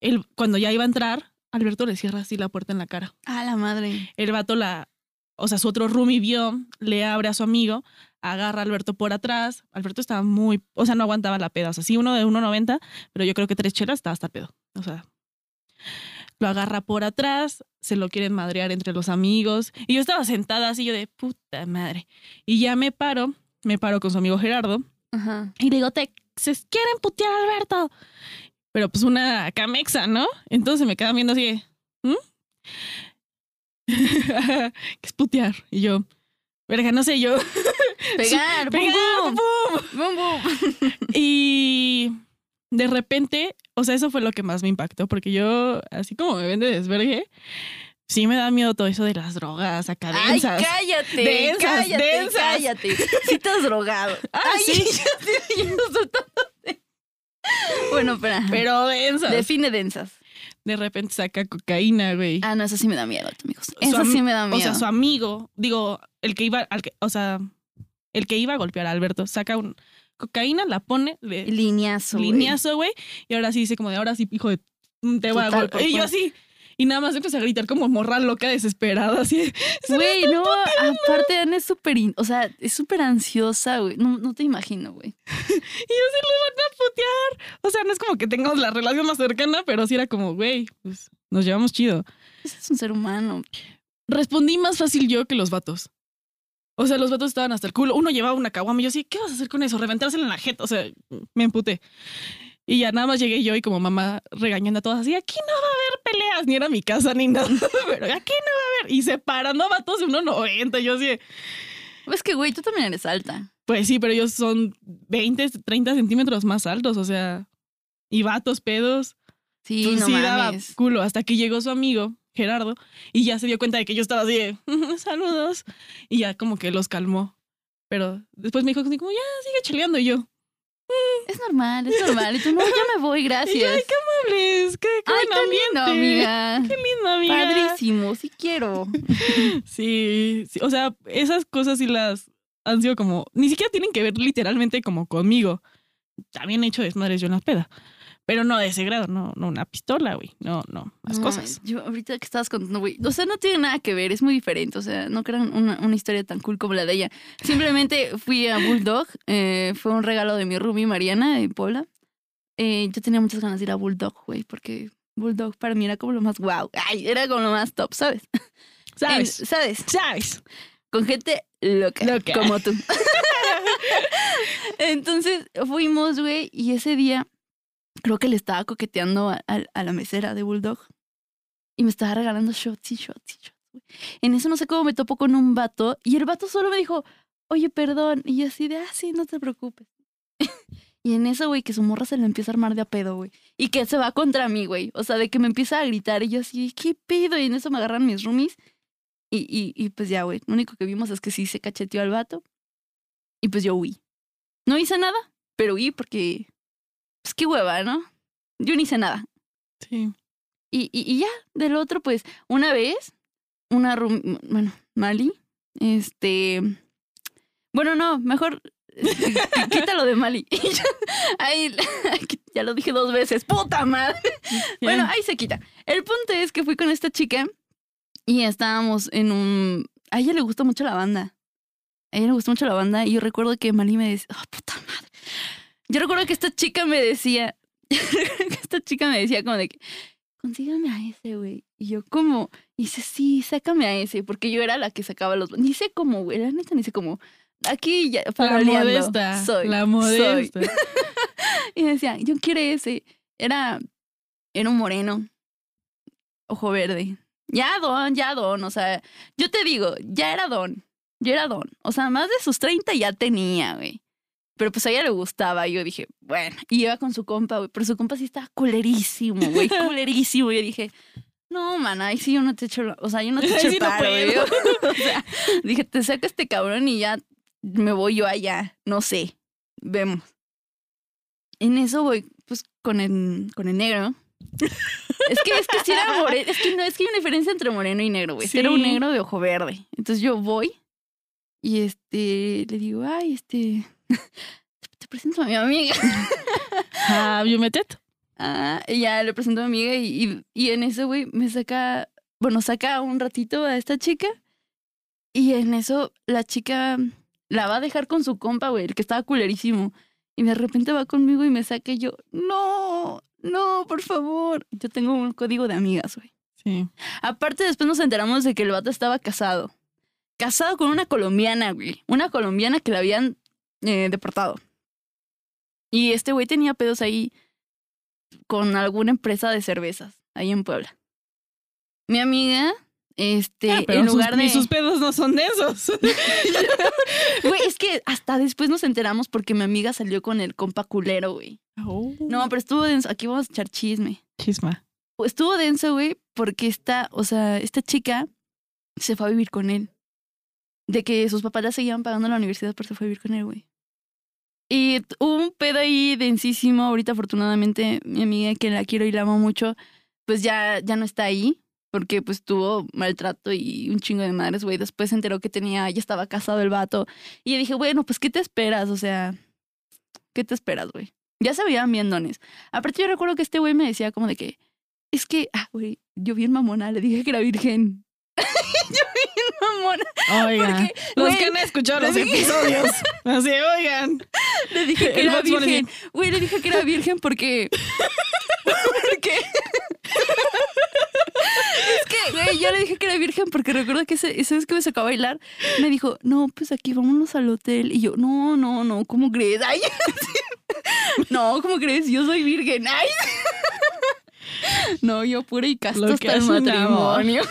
Él, cuando ya iba a entrar, Alberto le cierra así la puerta en la cara.
A la madre.
El vato la, o sea, su otro roomie vio, le abre a su amigo, agarra a Alberto por atrás. Alberto estaba muy, o sea, no aguantaba la peda. O sea, sí, uno de 1.90, pero yo creo que tres chelas estaba hasta el pedo. O sea, lo agarra por atrás, se lo quieren madrear entre los amigos. Y yo estaba sentada así, yo de puta madre. Y ya me paro, me paro con su amigo Gerardo
Ajá.
y le digo, te se quieren putear a Alberto. Pero pues una camexa, ¿no? Entonces me quedan viendo así ¿Mm? ¿Qué es putear? Y yo, verga, no sé, yo.
Pegar,
Pegar,
bum,
¡pum!
bum, bum.
Y de repente, o sea, eso fue lo que más me impactó, porque yo, así como me ven de desvergue, sí me da miedo todo eso de las drogas acá
Ay,
densas.
cállate,
Densas,
cállate,
densas.
cállate. Sí te has drogado.
Ah,
Ay,
sí.
Bueno, pero.
Pero densas.
define densas.
De repente saca cocaína, güey.
Ah, no, eso sí me da miedo, amigos. Eso
am-
sí me da miedo.
O sea, su amigo, digo, el que iba, al que, o sea, el que iba a golpear a Alberto, saca un cocaína, la pone, le
Lineazo,
lineazo, güey, y ahora sí dice como de ahora sí, hijo de, mm, te voy a golpear. Y yo así, y nada más empecé a gritar como morra loca, desesperada, así.
Güey, no, aparte Ana es súper, o sea, es súper ansiosa, güey. No, no te imagino, güey.
Y yo sí le van a putear. O sea, no es como que tengamos la relación más cercana, pero sí era como, güey, pues nos llevamos chido.
Ese es un ser humano.
Respondí más fácil yo que los vatos. O sea, los vatos estaban hasta el culo. Uno llevaba una caguama y yo así, ¿qué vas a hacer con eso? Reventársela en la jeta. O sea, me emputé. Y ya nada más llegué yo y como mamá regañando a todas así, aquí no va a haber peleas, ni era mi casa ni nada, pero aquí no va a haber. Y separando a vatos de 1.90. Yo así, de,
Es que, güey, tú también eres alta.
pues sí, pero ellos son 20, 30 centímetros más altos, o sea, y vatos, pedos.
Sí,
Entonces
no
sí daba
mames.
culo hasta que llegó su amigo, Gerardo, y ya se dio cuenta de que yo estaba así de saludos. Y ya como que los calmó. Pero después me dijo así como, ya, sigue cheleando. Y yo,
Es normal, es normal. Y tú, no, ya me voy,
y
gracias.
ay, qué amables, qué, qué
Ay,
buen
qué lindo,
ambiente.
amiga.
Qué lindo, amiga.
Padrísimo, sí quiero.
Sí, sí, o sea, esas cosas sí las han sido como, ni siquiera tienen que ver literalmente como conmigo. También he hecho desmadres yo en la peda. Pero no de ese grado, no, no una pistola, güey. No, no, las
No,
cosas.
Yo ahorita que estabas contando, güey. O sea, no tiene nada que ver, es muy diferente. O sea, no crean una, una historia tan cool como la de ella. Simplemente fui a Bulldog. eh, fue un regalo de mi roomie Mariana de Pola. Eh, yo tenía muchas ganas de ir a Bulldog, güey, porque Bulldog para mí era como lo más wow. Ay, era como lo más top, ¿sabes?
¿Sabes?
En- ¿Sabes?
¿Sabes?
Con gente loca,
Loca.
como tú. Entonces fuimos, güey, y ese día creo que le estaba coqueteando a, la mesera de Bulldog y me estaba regalando shots y shots y shots. En eso no sé cómo me topo con un vato y el vato solo me dijo, oye, perdón. Y yo así de, ah, sí, no te preocupes. y en eso, güey, que su morra se le empieza a armar de a pedo, güey. Y que se va contra mí, güey. O sea, de que me empieza a gritar y yo así, ¿qué pedo? Y en eso me agarran mis roomies. Y, y, y pues ya, güey, lo único que vimos es que sí se cacheteó al vato. Y pues yo huí. No hice nada, pero huí porque, pues qué hueva, ¿no? Yo no hice nada.
Sí.
Y, y, y ya, del otro, pues, una vez, una room, bueno, Mali, este, bueno, no, mejor quítalo de Mali. Ahí, ya lo dije dos veces, puta madre. Bueno, ahí se quita. El punto es que fui con esta chica y estábamos en un... A ella le gusta mucho la banda. A ella le gusta mucho la banda y yo recuerdo que Mali me decía, oh, puta madre. Yo recuerdo que esta chica me decía, esta chica me decía como de que, consígame a ese, güey. Y yo como, y dice, sí, sácame a ese, porque yo era la que sacaba los... Ni sé cómo, güey, la neta, ni sé cómo. Aquí ya,
la
faroleando.
modesta.
Soy,
la
soy.
modesta.
Y decía, yo quiero ese. Era, era un moreno, ojo verde. Ya don, ya don. O sea, yo te digo, ya era don. Yo era don. O sea, más de sus 30 ya tenía, güey. Pero pues a ella le gustaba. Y yo dije, bueno. Y iba con su compa, güey. Pero su compa sí estaba culerísimo, güey. Culerísimo. Y yo dije, No, man, ahí sí yo no te echo, o sea, yo no te echo el
sí no
paro,
puedo.
O sea, dije, te saco este cabrón y ya me voy yo allá, no sé, vemos. En eso voy, pues, con el, con el negro. Es que, es que si era moreno, es que no, es que hay una diferencia entre moreno y negro, güey. Sí. Era un negro de ojo verde. Entonces yo voy y este, le digo, ay, este, te presento a mi amiga.
Have you met it?
Ah, y ya le presento a mi amiga y, y, y en eso, güey, me saca, bueno, saca un ratito a esta chica y en eso la chica la va a dejar con su compa, güey, el que estaba culerísimo. Y de repente va conmigo y me saca y yo, no, no, por favor. Yo tengo un código de amigas, güey.
Sí.
Aparte, después nos enteramos de que el vato estaba casado. Casado con una colombiana, güey. Una colombiana que la habían eh, deportado. Y este güey tenía pedos ahí con alguna empresa de cervezas, ahí en Puebla. Mi amiga, este,
Ah, pero
en lugar
sus,
de...
ni sus pedos no son de esos.
Güey, es que hasta después nos enteramos porque mi amiga salió con el compa culero, güey. No, pero estuvo denso. Aquí vamos a echar chisme.
Chisma.
Estuvo denso, güey, porque esta, o sea, esta chica se fue a vivir con él. De que sus papás la seguían pagando la universidad, pero se fue a vivir con él, güey. Y hubo un pedo ahí densísimo. Ahorita, afortunadamente, mi amiga, que la quiero y la amo mucho, pues ya, ya no está ahí. Porque pues tuvo maltrato y un chingo de madres, güey. Después se enteró que tenía, ya estaba casado el vato. Y yo dije, bueno, pues, ¿qué te esperas? O sea, ¿qué te esperas, güey? Ya se veían bien dones. Aparte, yo recuerdo que este güey me decía como de que, es que, ah, güey, yo bien mamona, le dije que era virgen. yo mamona.
Oigan,
Porque,
los que han escuchado los
dije-
episodios. Así, oigan.
Le dije que era virgen. Güey, le dije que era virgen porque. porque. es que, güey, yo le dije que era virgen porque recuerdo que ese, esa vez que me sacó a bailar, me dijo, no, pues aquí vámonos al hotel. Y yo, no, no, no, ¿cómo crees? Ay, no, ¿cómo crees? Yo soy virgen. Ay. no, yo pura y casta
Lo que
hasta el matrimonio.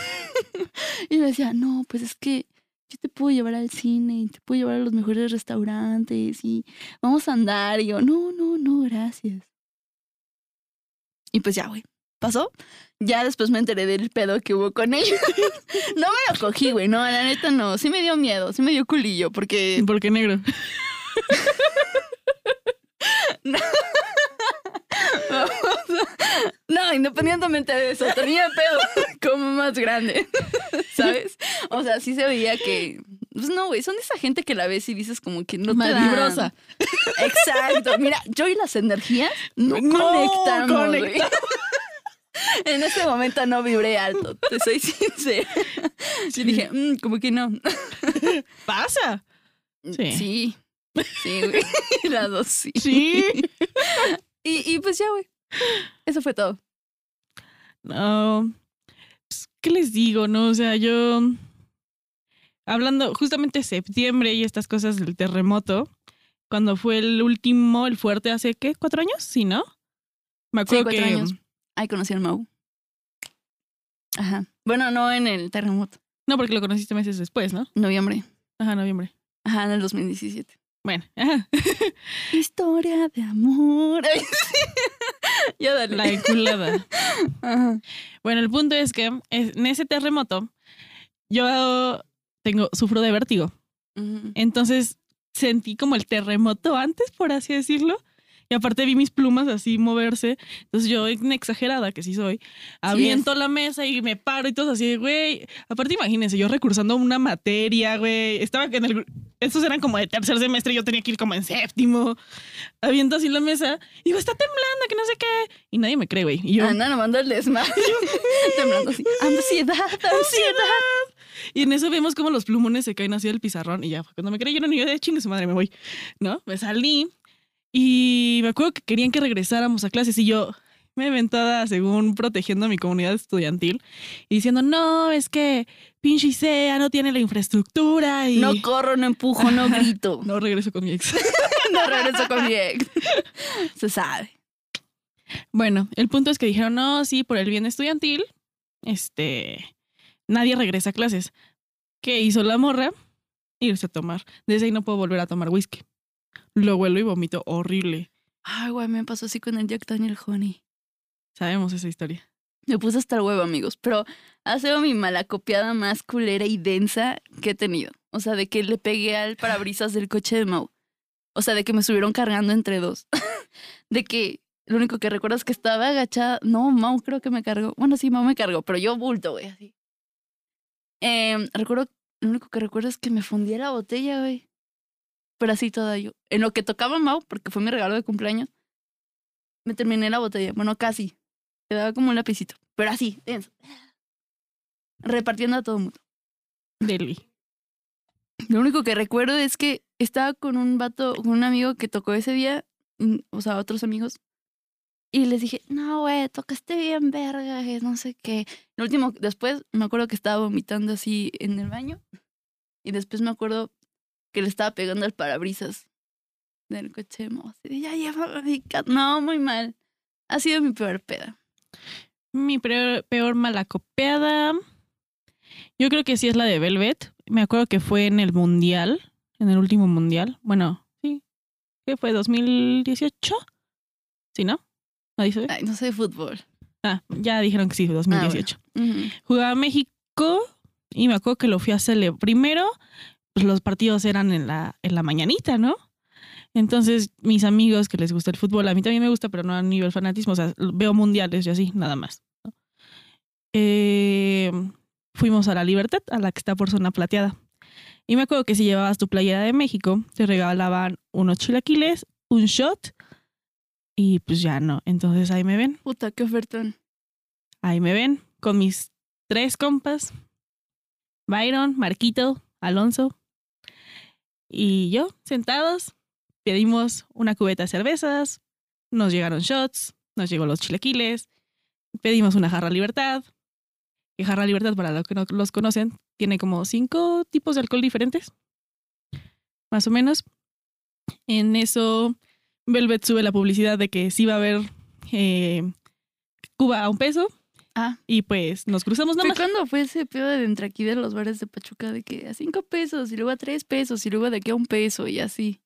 y me decía, no, pues es que yo te puedo llevar al cine y te puedo llevar a los mejores restaurantes y vamos a andar. Y yo, no, no, no, gracias. Y pues ya, güey. Pasó. Ya después me enteré del pedo que hubo con ella. no me lo cogí, güey. No, la neta no. Sí me dio miedo. Sí me dio culillo porque...
¿Por qué negro?
No, independientemente de eso, tenía pedo como más grande. ¿Sabes? O sea, sí se veía que. Pues no, güey, son de esa gente que la ves y dices como que no te da-
Malvibrosa.
Exacto. Mira, yo y las energías no,
No
conectamos. En ese momento no vibré alto, te soy sincera. Yo dije, "Mm, como que no.
Pasa. Sí.
Sí. Sí, güey. Las dos sí.
Sí.
Y, y pues ya, güey. Eso fue todo.
No. Pues, ¿Qué les digo? No, o sea, yo. Hablando justamente de septiembre y estas cosas del terremoto, cuando fue el último, el fuerte, hace qué, cuatro años, sí, ¿no? Me
Sí,
acuerdo
cuatro
que.
años. Ay, conocí al Mau. Ajá. Bueno, no en el terremoto.
No, porque lo conociste meses después, ¿no?
Noviembre.
Ajá, noviembre.
Ajá, en el 2017.
Bueno.
Historia de amor. Ya dale.
la enculada.
Ajá.
Bueno, el punto es que en ese terremoto yo tengo, sufro de vértigo. Entonces sentí como el terremoto antes, por así decirlo. Y aparte vi mis plumas así moverse. Entonces yo, exagerada que sí soy, aviento la mesa y me paro y todo así, de, güey. Aparte, imagínense, yo recursando una materia, güey. Estaba en el. Estos eran como de tercer semestre, yo tenía que ir como en séptimo. Aviento así la mesa y digo, está temblando, que no sé qué. Y nadie me cree, güey. Y yo,
Anda, no mando el desma. Temblando así. Ansiedad, ansiedad.
Y en eso vemos como los plumones se caen así del pizarrón y ya, cuando me creyeron y yo de chingue su madre me voy, ¿no? Me salí y me acuerdo que querían que regresáramos a clases y yo me aventada según protegiendo a mi comunidad estudiantil y diciendo, no, es que pinche ICEA no tiene la infraestructura y
No corro, no empujo, no grito.
no regreso con mi ex.
No regreso con mi ex. Se sabe.
Bueno, el punto es que dijeron, no, sí, por el bien estudiantil, este, nadie regresa a clases. ¿Qué hizo la morra? Irse a tomar. Desde ahí no puedo volver a tomar whisky. Lo vuelo y vomito horrible.
Ay, güey, me pasó así con el Jack Daniel Honey.
Sabemos esa historia.
Me puse hasta el huevo, amigos. Pero ha sido mi malacopiada más culera y densa que he tenido. O sea, de que le pegué al parabrisas del coche de Mau. O sea, de que me subieron cargando entre dos. de que lo único que recuerdo es que estaba agachada. No, Mau creo que me cargó. Bueno, sí, Mau me cargó, pero yo bulto, güey, así. Em, recuerdo, lo único que recuerdo es que me fundí la botella, güey. Pero así toda yo. En lo que tocaba Mau, porque fue mi regalo de cumpleaños, me terminé la botella. Bueno, casi. Quedaba como un lapicito. Pero así, denso. Repartiendo a todo el mundo.
Deli.
Lo único que recuerdo es que estaba con un vato, con un amigo que tocó ese día, mm, o sea, otros amigos. Y les dije, no, güey, tocaste bien, verga, no sé qué. Lo último, después me acuerdo que estaba vomitando así en el baño. Y después me acuerdo que le estaba pegando al parabrisas del coche. de Mau, así de, ya lleva mi ca-". No, muy mal. Ha sido mi peor peda.
Mi peor, peor malacopeada. Yo creo que sí es la de Velvet. Me acuerdo que fue en el Mundial, en el último Mundial. Bueno, sí. ¿Qué fue? ¿2018? ¿Sí, no? ¿Nadie sabe?
Ay, no sé de fútbol.
Ah, ya dijeron que sí, 2018.
Ujú.
Jugaba México y me acuerdo que lo fui a celebrar. Primero, pues los partidos eran en la, en la mañanita, ¿no? Entonces, mis amigos que les gusta el fútbol, a mí también me gusta, pero no a nivel fanatismo, o sea, veo mundiales y así, nada más. ¿no? Eh, fuimos a la Libertad, a la que está por zona plateada. Y me acuerdo que si llevabas tu playera de México, te regalaban unos chilaquiles, un shot y pues ya no. Entonces ahí me ven.
Puta, qué ofertón.
Ahí me ven con mis tres compas. Byron, Marquito, Alonso. Y yo, sentados, pedimos una cubeta de cervezas, nos llegaron shots, nos llegó los chilequiles, pedimos una jarra libertad. Y jarra libertad, para los que no los conocen, tiene como cinco tipos de alcohol diferentes. Más o menos. En eso, Velvet sube la publicidad de que sí va a haber eh, Cuba a un peso.
Ah.
Y pues nos cruzamos nada
¿Fue
más.
cuando fue ese pedo de entre aquí de los bares de Pachuca de que a cinco pesos y luego a tres pesos y luego de aquí a un peso y así?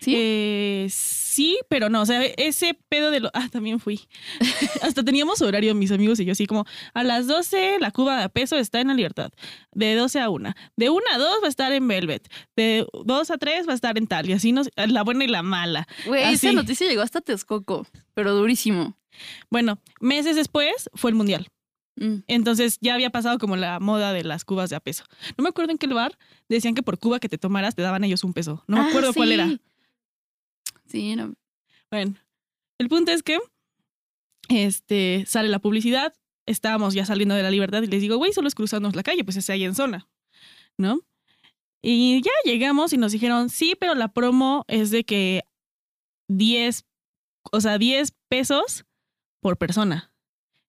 ¿Sí?
Eh, sí, pero no, o sea, ese pedo de lo... Ah, también fui. Hasta teníamos horario mis amigos y yo así como, a las 12 la cuba de peso está en la libertad, de 12 a 1, de 1 a 2 va a estar en Velvet, de 2 a 3 va a estar en tal, y así nos, la buena y la mala.
Güey, esa noticia llegó hasta Texcoco, pero durísimo.
Bueno, meses después fue el mundial.
Mm.
Entonces ya había pasado como la moda de las cubas de a peso. No me acuerdo en qué lugar decían que por cuba que te tomaras te daban ellos un peso. No me
Ah,
acuerdo cuál era.
Sí, no.
Bueno, el punto es que este, sale la publicidad, estábamos ya saliendo de la libertad y les digo, güey, solo es cruzarnos la calle, pues es ahí en zona, ¿no? Y ya llegamos y nos dijeron, sí, pero la promo es de que 10, o sea, 10 pesos por persona.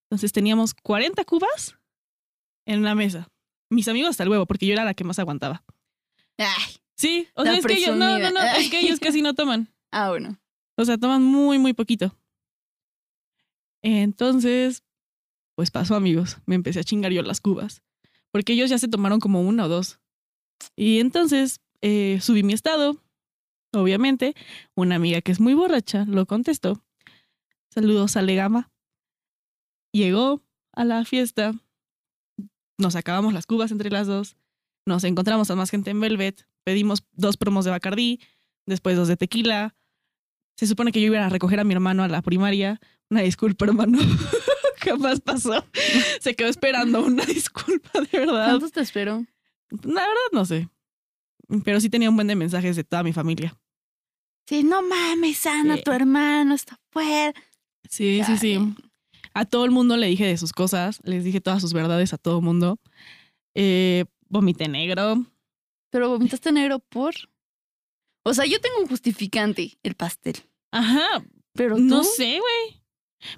Entonces teníamos 40 cubas en una mesa. Mis amigos hasta el huevo, porque yo era la que más aguantaba.
Ay.
Sí, o sea, es que ellos, no, no, no, es que ellos casi no toman.
Ah, bueno.
O sea, toman muy, muy poquito. Entonces, pues pasó, amigos. Me empecé a chingar yo las cubas. Porque ellos ya se tomaron como una o dos. Y entonces eh, subí mi estado. Obviamente, una amiga que es muy borracha lo contestó. Saludos a Legama. Llegó a la fiesta. Nos acabamos las cubas entre las dos. Nos encontramos a más gente en Velvet. Pedimos dos promos de Bacardí. Después dos de tequila. Se supone que yo iba a recoger a mi hermano a la primaria. Una disculpa, hermano. Jamás pasó. Se quedó esperando una disculpa, de verdad.
¿Cuántos te espero?
La verdad no sé. Pero sí tenía un buen de mensajes de toda mi familia.
Sí, no mames, Ana,
Sí.
tu hermano está fuera.
Sí, sí, sí. A todo el mundo le dije de sus cosas. Les dije todas sus verdades a todo el mundo. Eh, vomité negro.
Pero vomitaste negro por. O sea, yo tengo un justificante, el pastel.
Ajá.
Pero tú.
No sé, güey.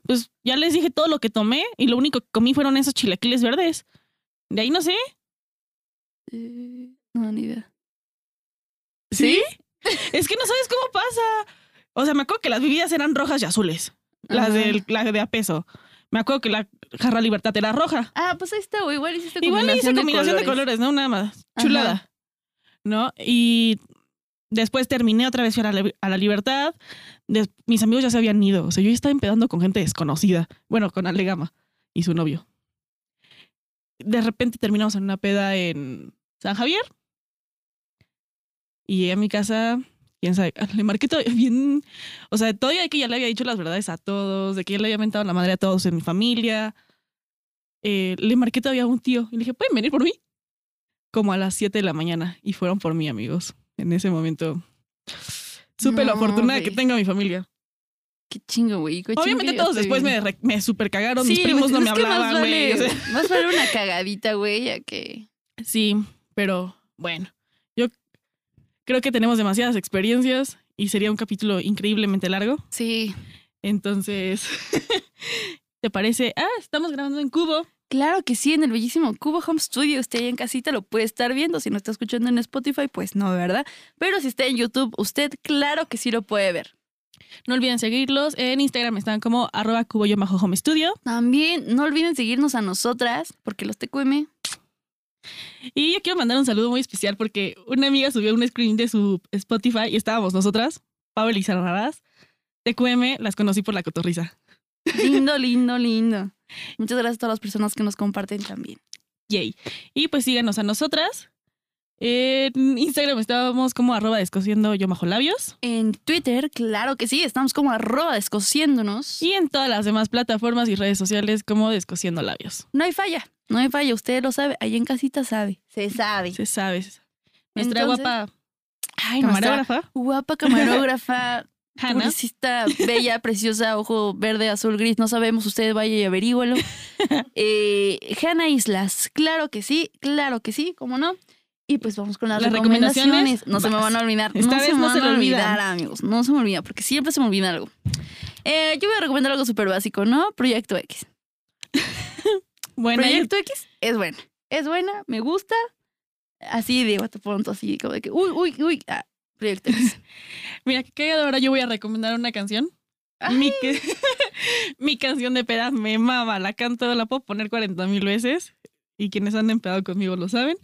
Pues ya les dije todo lo que tomé y lo único que comí fueron esos chilaquiles verdes. De ahí no sé.
Eh, no, ni idea.
¿Sí? es que no sabes cómo pasa. O sea, me acuerdo que las bebidas eran rojas y azules. Las
Ajá.
del, la de a peso. Me acuerdo que la jarra libertad era roja.
Ah, pues ahí está, güey. Igual hiciste
Igual le hice
combinación,
combinación de colores, ¿no? Nada más. Chulada. ¿No? Y después terminé otra vez a la, a la libertad. Des- mis amigos ya se habían ido. O sea, yo ya estaba empedando con gente desconocida. Bueno, con Alegama. y su novio. De repente terminamos en una peda en San Javier. Y llegué a mi casa, quién sabe, le marqué todo bien, o sea, todavía de que ya le había dicho las verdades a todos, de que ya le había mentado la madre a todos en mi familia. Eh, le marqué todavía a un tío y le dije, ¿pueden venir por mí? Como a las 7 de la mañana y fueron por mí, amigos. En ese momento supe la
No,
fortuna que
güey.
tengo mi familia.
Qué chingo, güey.
Obviamente
que
todos después
bien.
me, me super cagaron,
Sí,
mis primos no me
que más
hablaban, güey.
vale-
o sea,
Más vale una cagadita, güey, a que...
sí, pero bueno, creo que tenemos demasiadas experiencias y sería un capítulo increíblemente largo.
Sí.
Entonces, ¿te parece? Ah, estamos grabando en Cubo.
Claro que sí, en el bellísimo Cubo Home Studio. Usted ahí en casita lo puede estar viendo. Si no está escuchando en Spotify, pues no, ¿verdad? Pero si está en YouTube, usted claro que sí lo puede ver.
No olviden seguirlos. En Instagram están como arroba cubo home studio.
También no olviden seguirnos a nosotras, porque los TQM.
Y yo quiero mandar un saludo muy especial porque una amiga subió un screen de su Spotify y estábamos nosotras, Pablo y Sara Radas. TQM las conocí por la cotorriza.
Lindo, lindo, lindo. Muchas gracias a todas las personas que nos comparten también.
Yay. Y pues síganos a nosotras. En Instagram estábamos como arroba descosiendo yo bajo labios.
En Twitter, claro que sí, estamos como arroba descosiéndonos.
Y en todas las demás plataformas y redes sociales como descosiendo labios.
No hay falla, no hay falla, usted lo sabe, ahí en casita sabe. Se sabe.
Se sabe. Nuestra
Entonces,
guapa
Ay, nuestra
camarógrafa,
guapa camarógrafa,
Hannah.
publicista, bella, preciosa, ojo verde, azul, gris, no sabemos, usted vaya y averígüelo. eh, Hanna Islas, claro que sí, claro que sí, ¿cómo no? Y pues vamos con las,
Las
recomendaciones.
recomendaciones,
No se me van a olvidar.
Esta
no
vez
se me
no
van
se
a olvidar,
olvidan.
amigos. No se me olvida, porque siempre se me olvida algo. Eh, yo voy a recomendar algo súper básico, ¿no? Proyecto X.
Bueno,
Proyecto X es buena. Es buena, me gusta. Así de pronto, así como de que, uy, uy, uy. Ah, Proyecto X.
mira, que ahora yo voy a recomendar una canción. Mi, mi canción de peda me mama, la canto, la puedo poner 40 mil veces. Y quienes han empedado conmigo lo saben.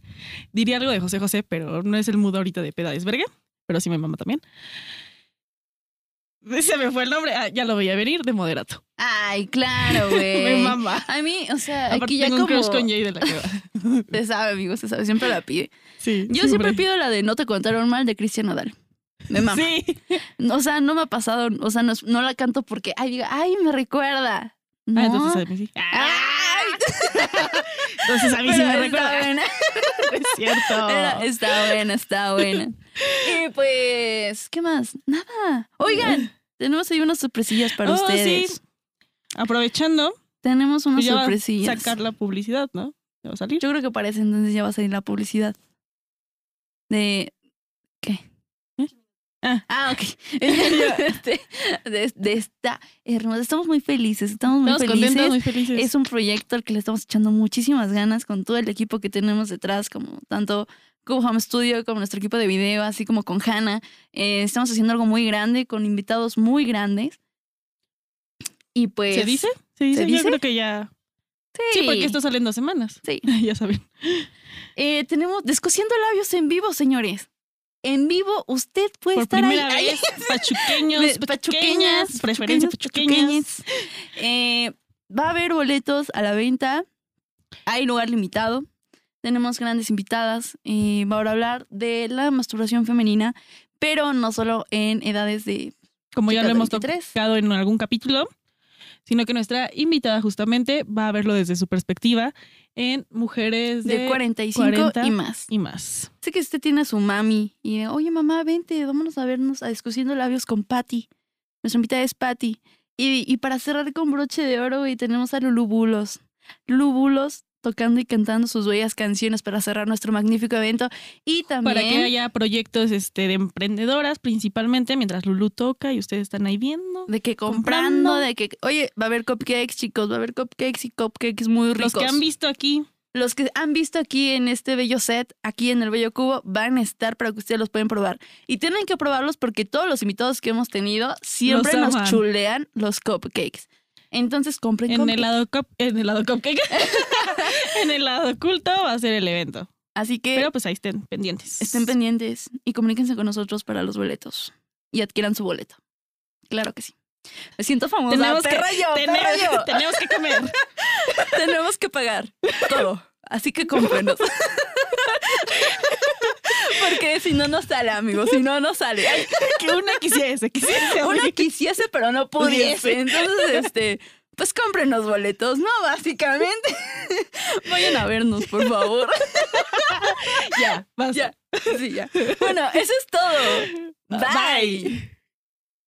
Diría algo de José José, pero no es el mood ahorita de peda, es verga. Pero sí me mama también. Se me fue el nombre. Ah, ya lo veía venir de moderato.
Ay, claro, güey.
Me mama.
A mí, o sea,
Aparte
aquí ya
tengo un
como...
crush con Jay de la que va.
Se sabe, amigo, se sabe. Siempre la pide.
Sí,
Yo siempre pido la de No te contaron mal de Cristian Nodal. Me mama.
Sí.
O sea, no me ha pasado, o sea, no, no la canto porque, ay, diga, ay, me recuerda. No.
Ah, entonces a mí sí.
Ay,
Entonces a mí sí me recuerda.
buena.
Es cierto.
Pero está buena, está buena. Y pues, ¿qué más? Nada. Oigan, tenemos ahí unas sorpresillas para
Oh,
ustedes.
sí. Aprovechando,
Tenemos unas
pues ya va a
sorpresillas.
sacar la publicidad, ¿no? Ya va a salir.
Yo creo que para ese entonces ya va a salir la publicidad. De. ¿Qué?
¿Eh? Ah.
Ah, ok. Este, de, de esta hermosa. Estamos muy felices, estamos muy
Estamos
felices.
contentos, muy felices.
Es un proyecto al que le estamos echando muchísimas ganas con todo el equipo que tenemos detrás, como tanto como Home Studio, como nuestro equipo de video, así como con Hannah. Eh, estamos haciendo algo muy grande, con invitados muy grandes. Y pues.
¿Se dice? ¿Se dice?
¿Se
Yo
dice?
creo que ya.
Sí,
Sí, porque esto sale en dos semanas.
Sí.
ya saben.
Eh, tenemos Descosiendo Labios en vivo, señores. En vivo, usted puede
Por
estar
primera
ahí.
vez, pachuqueños, pachuqueñas, preferencia pachuqueñas.
Eh, va a haber boletos a la venta. Hay lugar limitado. Tenemos grandes invitadas. Y va a hablar de la masturbación femenina, pero no solo en edades de
Como ya lo hemos
23.
tocado en algún capítulo, sino que nuestra invitada justamente va a verlo desde su perspectiva en mujeres de,
de 45
40
y más.
y más.
Sé que usted tiene a su mami y oye mamá, vente, vámonos a vernos a Discutiendo Labios con Patty. Nuestra invitada es Patty. Y, y para cerrar con broche de oro, güey, tenemos a Lulu Bulos. Lulu Bulos tocando y cantando sus bellas canciones para cerrar nuestro magnífico evento. Y también...
Para que haya proyectos este, de emprendedoras principalmente mientras Lulu toca y ustedes están ahí viendo.
De que
comprando.
comprando, de que, oye, va a haber cupcakes, chicos, va a haber cupcakes y cupcakes muy ricos.
Los que han visto aquí,
Los que han visto aquí en este bello set, aquí en el bello cubo, van a estar para que ustedes los pueden probar. Y tienen que probarlos porque todos los invitados que hemos tenido siempre nos chulean los cupcakes. Entonces compren
en
cupcakes.
el lado cup- en el lado cupcake, en el lado oculto va a ser el evento.
Así que
Pero pues ahí estén pendientes.
estén pendientes y comuníquense con nosotros para los boletos. Y adquieran su boleto. Claro que sí. Me siento famosa.
Tenemos que-
yo,
tenemos,
yo.
tenemos que comer.
Tenemos que pagar todo. Así que cómprenos. Porque si no, no sale, amigos. Si no, no sale. Ay,
Que una quisiese, quisiese. Amiga.
quisiese, pero no.
Pudiese.
Entonces, este, pues cómprenos boletos, ¿no? Básicamente. Vayan a vernos, por favor.
Ya, basta.
Ya. Sí, ya. Bueno, eso es todo. Bye.